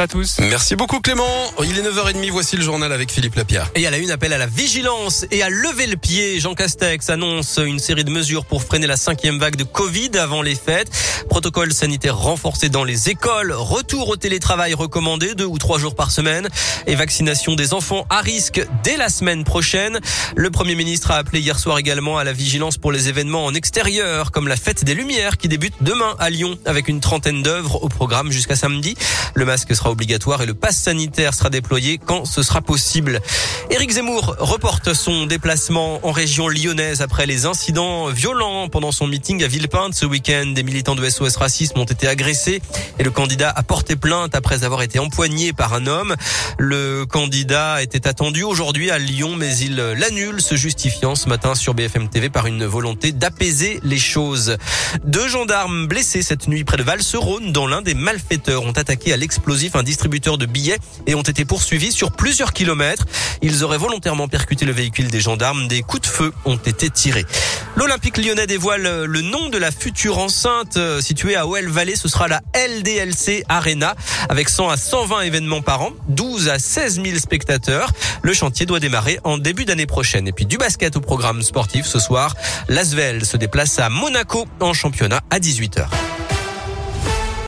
à tous. Merci beaucoup Clément. Il est 9h30, voici le journal avec Philippe Lapierre. Et à la une, appel à la vigilance et à lever le pied. Jean Castex annonce une série de mesures pour freiner la cinquième vague de Covid avant les fêtes. Protocole sanitaire renforcé dans les écoles. Retour au télétravail recommandé deux ou trois jours par semaine. Et vaccination des enfants à risque dès la semaine prochaine. Le Premier ministre a appelé hier soir également à la vigilance pour les événements en extérieur, comme la fête des Lumières qui débute demain à Lyon avec une trentaine d'œuvres au programme jusqu'à samedi. Le masque sera obligatoire et le pass sanitaire sera déployé quand ce sera possible. Éric Zemmour reporte son déplacement en région lyonnaise après les incidents violents pendant son meeting à Villepinte ce week-end. Des militants de SOS Racisme ont été agressés et le candidat a porté plainte après avoir été empoigné par un homme. Le candidat était attendu aujourd'hui à Lyon, mais il l'annule, se justifiant ce matin sur BFM TV par une volonté d'apaiser les choses. Deux gendarmes blessés cette nuit près de Val-Rhône dans l'un des malfaiteurs ont attaqué à l'explosif un distributeurs de billets et ont été poursuivis sur plusieurs kilomètres. Ils auraient volontairement percuté le véhicule des gendarmes. Des coups de feu ont été tirés. L'Olympique lyonnais dévoile le nom de la future enceinte euh, située à OL Valley. Ce sera la LDLC Arena avec 100 à 120 événements par an, 12 à 16 000 spectateurs. Le chantier doit démarrer en début d'année prochaine. Et puis du basket au programme sportif ce soir. L'Asvel se déplace à Monaco en championnat à 18h.